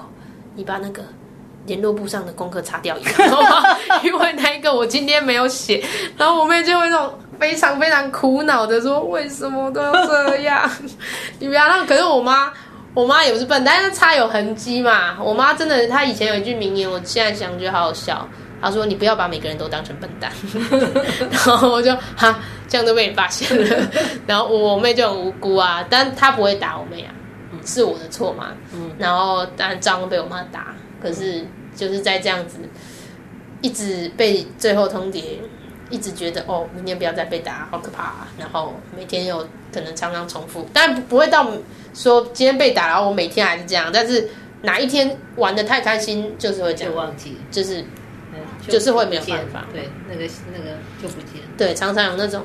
你把那个联络簿上的功课擦掉一个，因为那一个我今天没有写。”然后我妹就会那种非常非常苦恼的说：“为什么都要这样？你不要让。”可是我妈。我妈也不是笨，但是擦有痕迹嘛。我妈真的，她以前有一句名言，我现在想觉得好好笑。她说：“你不要把每个人都当成笨蛋。”然后我就哈，这样都被你发现了。然后我妹就很无辜啊，但她不会打我妹啊，是我的错嘛。然后当然照样被我妈打，可是就是在这样子一直被最后通牒，一直觉得哦，明天不要再被打，好可怕、啊。然后每天又可能常常重复，但不不会到说今天被打，然后我每天还是这样。但是哪一天玩的太开心，就是会这样，就忘记，就是嗯就是会没有办法对，那个那个就不见了。对，常常有那种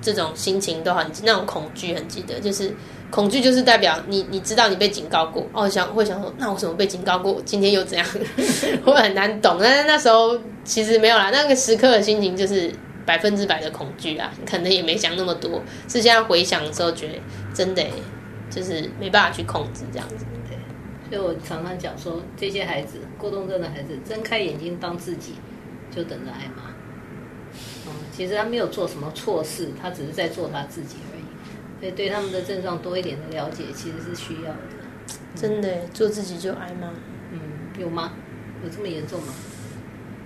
这种心情都很那种恐惧很记得，就是恐惧就是代表你你知道你被警告过哦，想会想说那我怎么被警告过，今天又怎样，会很难懂。但是那时候其实没有啦，那个时刻的心情就是百分之百的恐惧啊，可能也没想那么多，是现在回想的时候觉得真的就是没办法去控制这样子。对，所以我常常讲说，这些孩子过动症的孩子，睁开眼睛当自己，就等着挨骂。嗯，其实他没有做什么错事，他只是在做他自己。所以对他们的症状多一点的了解，其实是需要的。真的做自己就挨骂，嗯，有吗？有这么严重吗？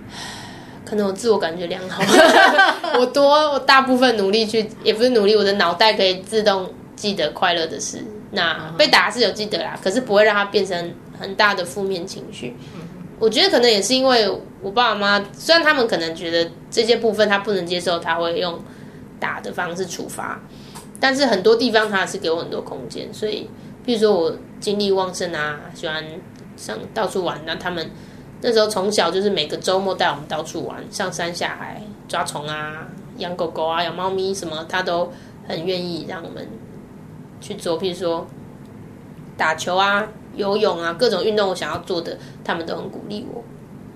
可能我自我感觉良好，我多我大部分努力去，也不是努力，我的脑袋可以自动记得快乐的事。那被打是有记得啦，可是不会让它变成很大的负面情绪。我觉得可能也是因为我爸爸妈妈，虽然他们可能觉得这些部分他不能接受，他会用打的方式处罚，但是很多地方他还是给我很多空间。所以，比如说我精力旺盛啊，喜欢上到处玩，那他们那时候从小就是每个周末带我们到处玩，上山下海抓虫啊，养狗狗啊，养猫咪什么，他都很愿意让我们去做。譬如说打球啊。游泳啊，各种运动我想要做的，他们都很鼓励我。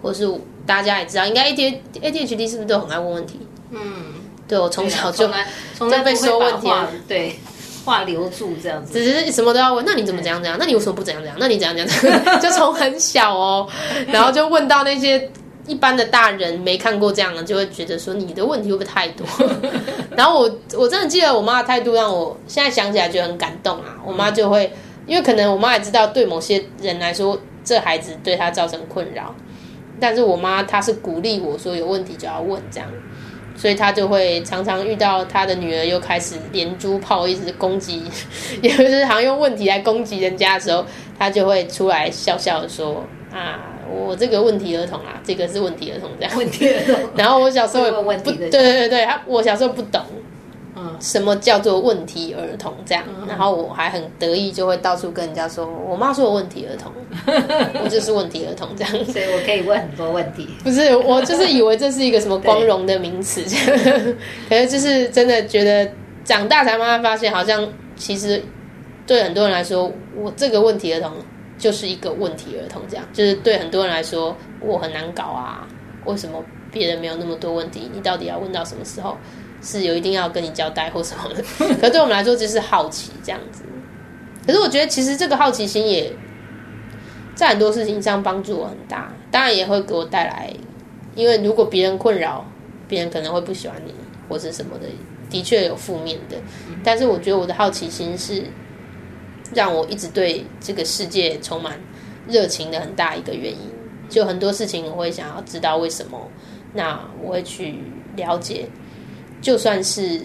或是大家也知道，应该 A D A D H D 是不是都很爱问问题？嗯，对我从小就从来被说问题，对话留住这样子，只是什么都要问。那你怎么怎样怎样？那你为什么不怎样怎样？那你怎样怎样？就从很小哦，然后就问到那些一般的大人没看过这样的，就会觉得说你的问题会不会太多？然后我我真的记得我妈的态度，让我现在想起来觉得很感动啊。我妈就会。因为可能我妈也知道，对某些人来说，这孩子对她造成困扰，但是我妈她是鼓励我说有问题就要问这样，所以他就会常常遇到他的女儿又开始连珠炮一直攻击，也就是好像用问题来攻击人家的时候，他就会出来笑笑的说啊，我这个问题儿童啊，这个是问题儿童这样。问题儿童。然后我小时候不，对对对对，他我小时候不懂。什么叫做问题儿童？这样，然后我还很得意，就会到处跟人家说，我妈说我问题儿童，我就是问题儿童这样，所以我可以问很多问题。不是，我就是以为这是一个什么光荣的名词，可是就是真的觉得长大才慢慢发现，好像其实对很多人来说，我这个问题儿童就是一个问题儿童，这样就是对很多人来说，我很难搞啊，为什么别人没有那么多问题？你到底要问到什么时候？是有一定要跟你交代或什么的，可对我们来说就是好奇这样子。可是我觉得其实这个好奇心也在很多事情上帮助我很大，当然也会给我带来，因为如果别人困扰，别人可能会不喜欢你或是什么的，的确有负面的。但是我觉得我的好奇心是让我一直对这个世界充满热情的很大一个原因。就很多事情我会想要知道为什么，那我会去了解。就算是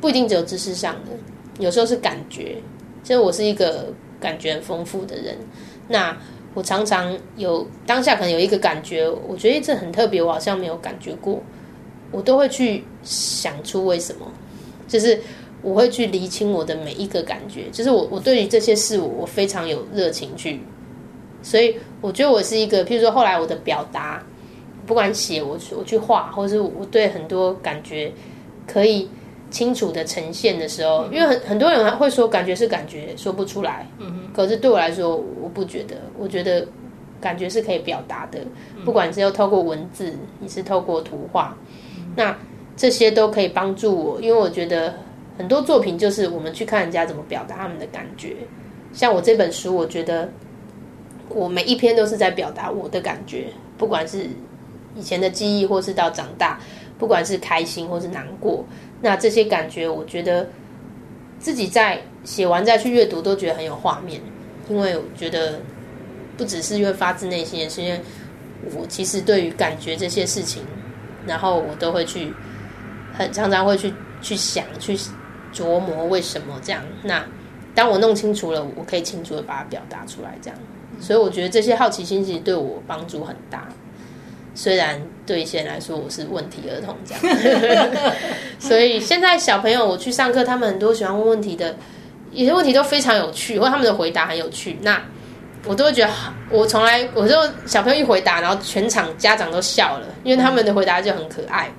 不一定只有知识上的，有时候是感觉。其实我是一个感觉很丰富的人。那我常常有当下可能有一个感觉，我觉得这很特别，我好像没有感觉过。我都会去想出为什么，就是我会去厘清我的每一个感觉。就是我我对于这些事物，我非常有热情去。所以我觉得我是一个，譬如说后来我的表达，不管写我我去画，或者是我对很多感觉。可以清楚的呈现的时候，因为很很多人会说感觉是感觉说不出来，嗯哼。可是对我来说，我不觉得，我觉得感觉是可以表达的，不管是要透过文字，你是透过图画，那这些都可以帮助我，因为我觉得很多作品就是我们去看人家怎么表达他们的感觉，像我这本书，我觉得我每一篇都是在表达我的感觉，不管是以前的记忆，或是到长大。不管是开心或是难过，那这些感觉，我觉得自己在写完再去阅读，都觉得很有画面。因为我觉得不只是因为发自内心，也是因为我其实对于感觉这些事情，然后我都会去很常常会去去想、去琢磨为什么这样。那当我弄清楚了，我可以清楚的把它表达出来，这样。所以我觉得这些好奇心其实对我帮助很大。虽然对一些人来说我是问题儿童这样，所以现在小朋友我去上课，他们很多喜欢问问题的，有些问题都非常有趣，或他们的回答很有趣，那我都会觉得，我从来我就小朋友一回答，然后全场家长都笑了，因为他们的回答就很可爱，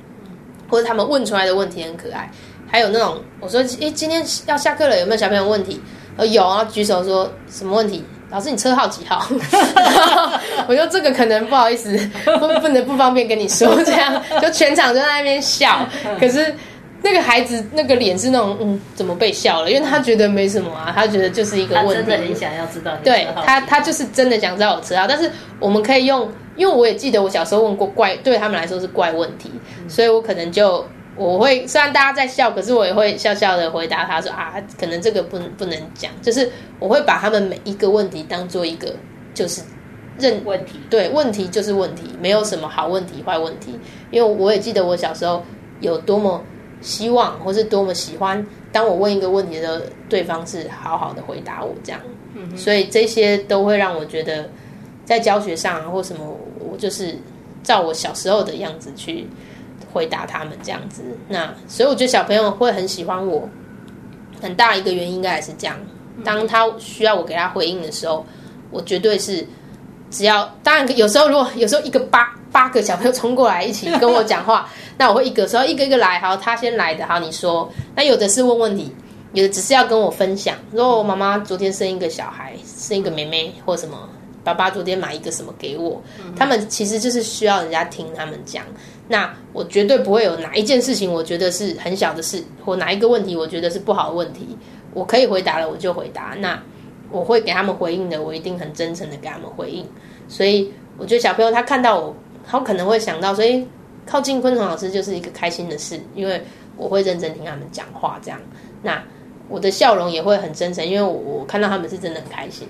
或者他们问出来的问题很可爱，还有那种我说，诶，今天要下课了，有没有小朋友问题？呃，有啊，举手说什么问题？老师，你车号几号？我说这个可能不好意思，不不能不方便跟你说，这样就全场就在那边笑。可是那个孩子那个脸是那种嗯，怎么被笑了？因为他觉得没什么啊，他觉得就是一个问题。真的很想要知道。对他，他就是真的想知道我车号。但是我们可以用，因为我也记得我小时候问过怪，对他们来说是怪问题，所以我可能就。我会虽然大家在笑，可是我也会笑笑的回答他说啊，可能这个不不能讲，就是我会把他们每一个问题当做一个就是认问题，对问题就是问题，没有什么好问题坏问题，因为我也记得我小时候有多么希望或是多么喜欢，当我问一个问题的时候，对方是好好的回答我这样，所以这些都会让我觉得在教学上啊或什么，我就是照我小时候的样子去。回答他们这样子，那所以我觉得小朋友会很喜欢我，很大一个原因应该也是这样。当他需要我给他回应的时候，我绝对是只要当然有时候如果有时候一个八八个小朋友冲过来一起跟我讲话，那我会一个时候一个一个来，好，他先来的，好，你说。那有的是问问题，有的只是要跟我分享，说我妈妈昨天生一个小孩，生一个妹妹或什么，爸爸昨天买一个什么给我，他们其实就是需要人家听他们讲。那我绝对不会有哪一件事情，我觉得是很小的事，或哪一个问题，我觉得是不好的问题，我可以回答了，我就回答。那我会给他们回应的，我一定很真诚的给他们回应。所以我觉得小朋友他看到我，他可能会想到，所以靠近昆虫老师就是一个开心的事，因为我会认真听他们讲话，这样。那我的笑容也会很真诚，因为我我看到他们是真的很开心。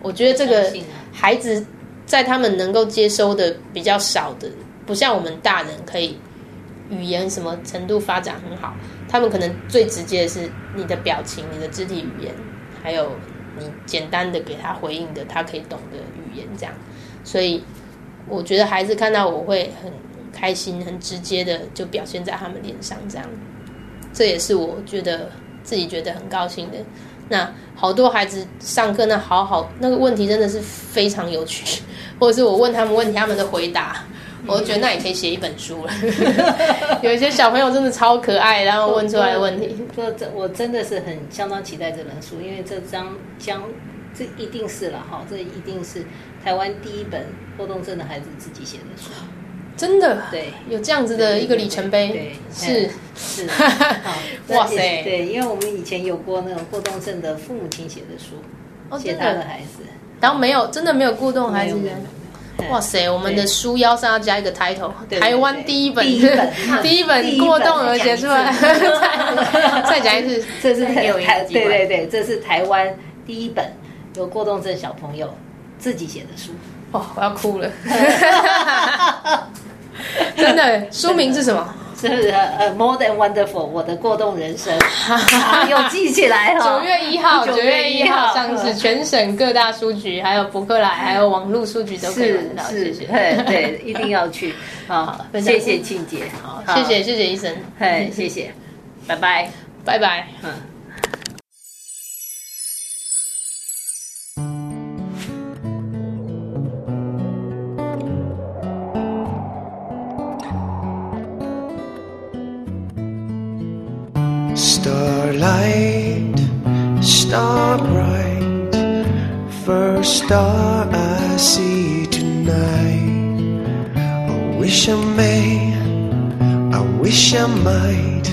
我觉得这个孩子在他们能够接收的比较少的。不像我们大人可以语言什么程度发展很好，他们可能最直接的是你的表情、你的肢体语言，还有你简单的给他回应的他可以懂的语言这样。所以我觉得孩子看到我会很开心、很直接的就表现在他们脸上这样，这也是我觉得自己觉得很高兴的。那好多孩子上课那好好那个问题真的是非常有趣，或者是我问他们问题，他们的回答。我觉得那也可以写一本书了。有一些小朋友真的超可爱，然后问出来的问题。这这我真的是很相当期待这本书，因为这张将这一定是了哈，这一定是台湾第一本过动症的孩子自己写的书。真的，对，有这样子的一个里程碑。对，是 是。哇塞！对，因为我们以前有过那种过动症的父母亲写的书，写他的孩子。然后没有，真的没有过动孩子的。哇塞！我们的书腰上要加一个 title，台湾第一本，第一本 过动而写出来。再讲一次，这是台对对对，这是台湾第一本有过动症小朋友自己写的书。哦，我要哭了！真的，书名是什么？是呃，More than wonderful，我的过动人生，有记起来了。九月一号，九月一号。上市，全省各大书局，还有博客来，还有网络书局都可以买到。谢谢，对，一定要去。好，谢谢庆姐，好，谢谢谢谢医生，嘿，谢谢，拜拜，拜拜，嗯。Star I see tonight. I wish I may, I wish I might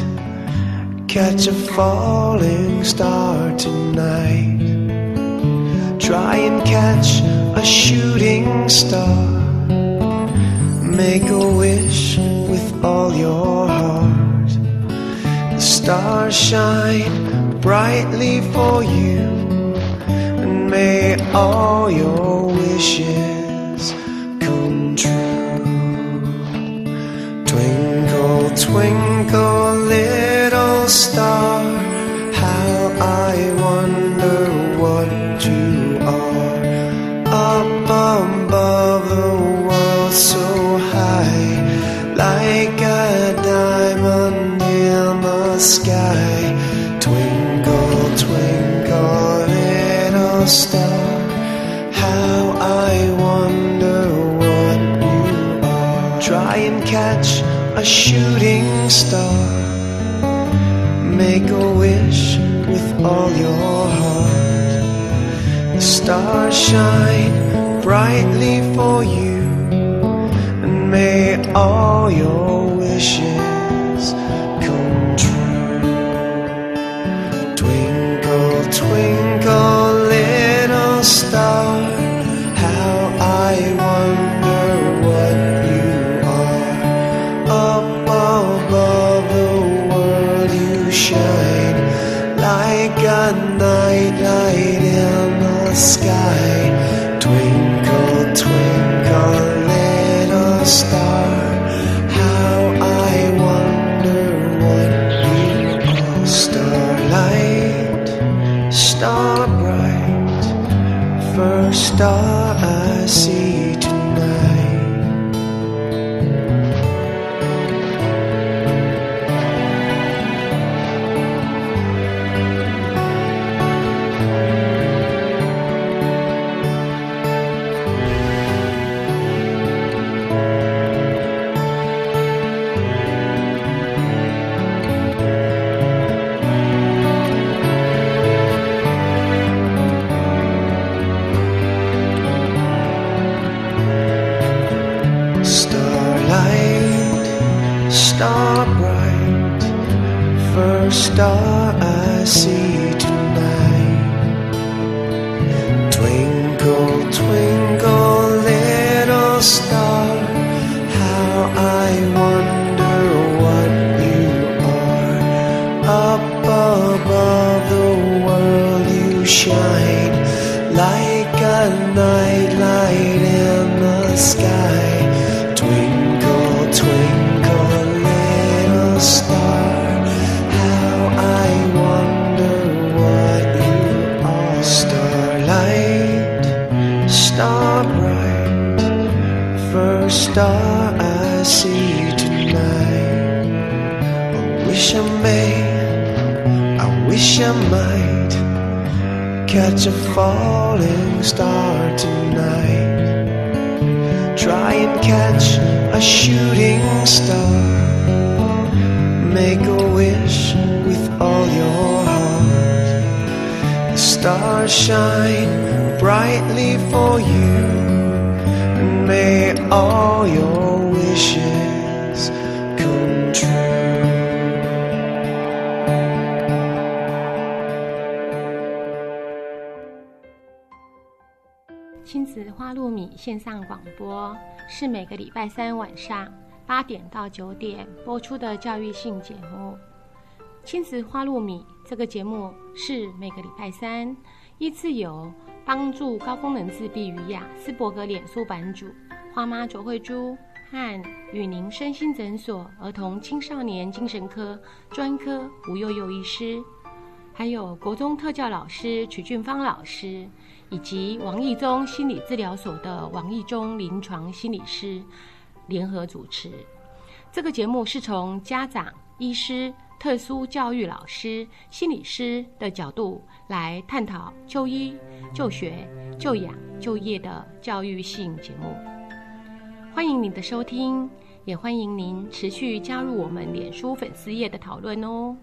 catch a falling star tonight. Try and catch a shooting star. Make a wish with all your heart The stars shine brightly for you, may all your wishes come true. Twinkle, twinkle, little star, how I wonder what you are up above the world so high, like a diamond in the sky. Star. How I wonder what you are. Try and catch a shooting star. make a wish with all your heart. The stars shine brightly for you, and may all your wishes brightly for you, and may all your wishes come true. 亲子花露米线上广播是每个礼拜三晚上八点到九点播出的教育性节目。亲子花露米这个节目是每个礼拜三依次由帮助高功能自闭与雅斯伯格脸书版主花妈卓慧珠和与您身心诊所儿童青少年精神科专科吴幼幼医师，还有国中特教老师曲俊芳老师。以及王义中心理治疗所的王义中临床心理师联合主持。这个节目是从家长、医师、特殊教育老师、心理师的角度来探讨就医、就学、就养、就业的教育性节目。欢迎您的收听，也欢迎您持续加入我们脸书粉丝页的讨论哦。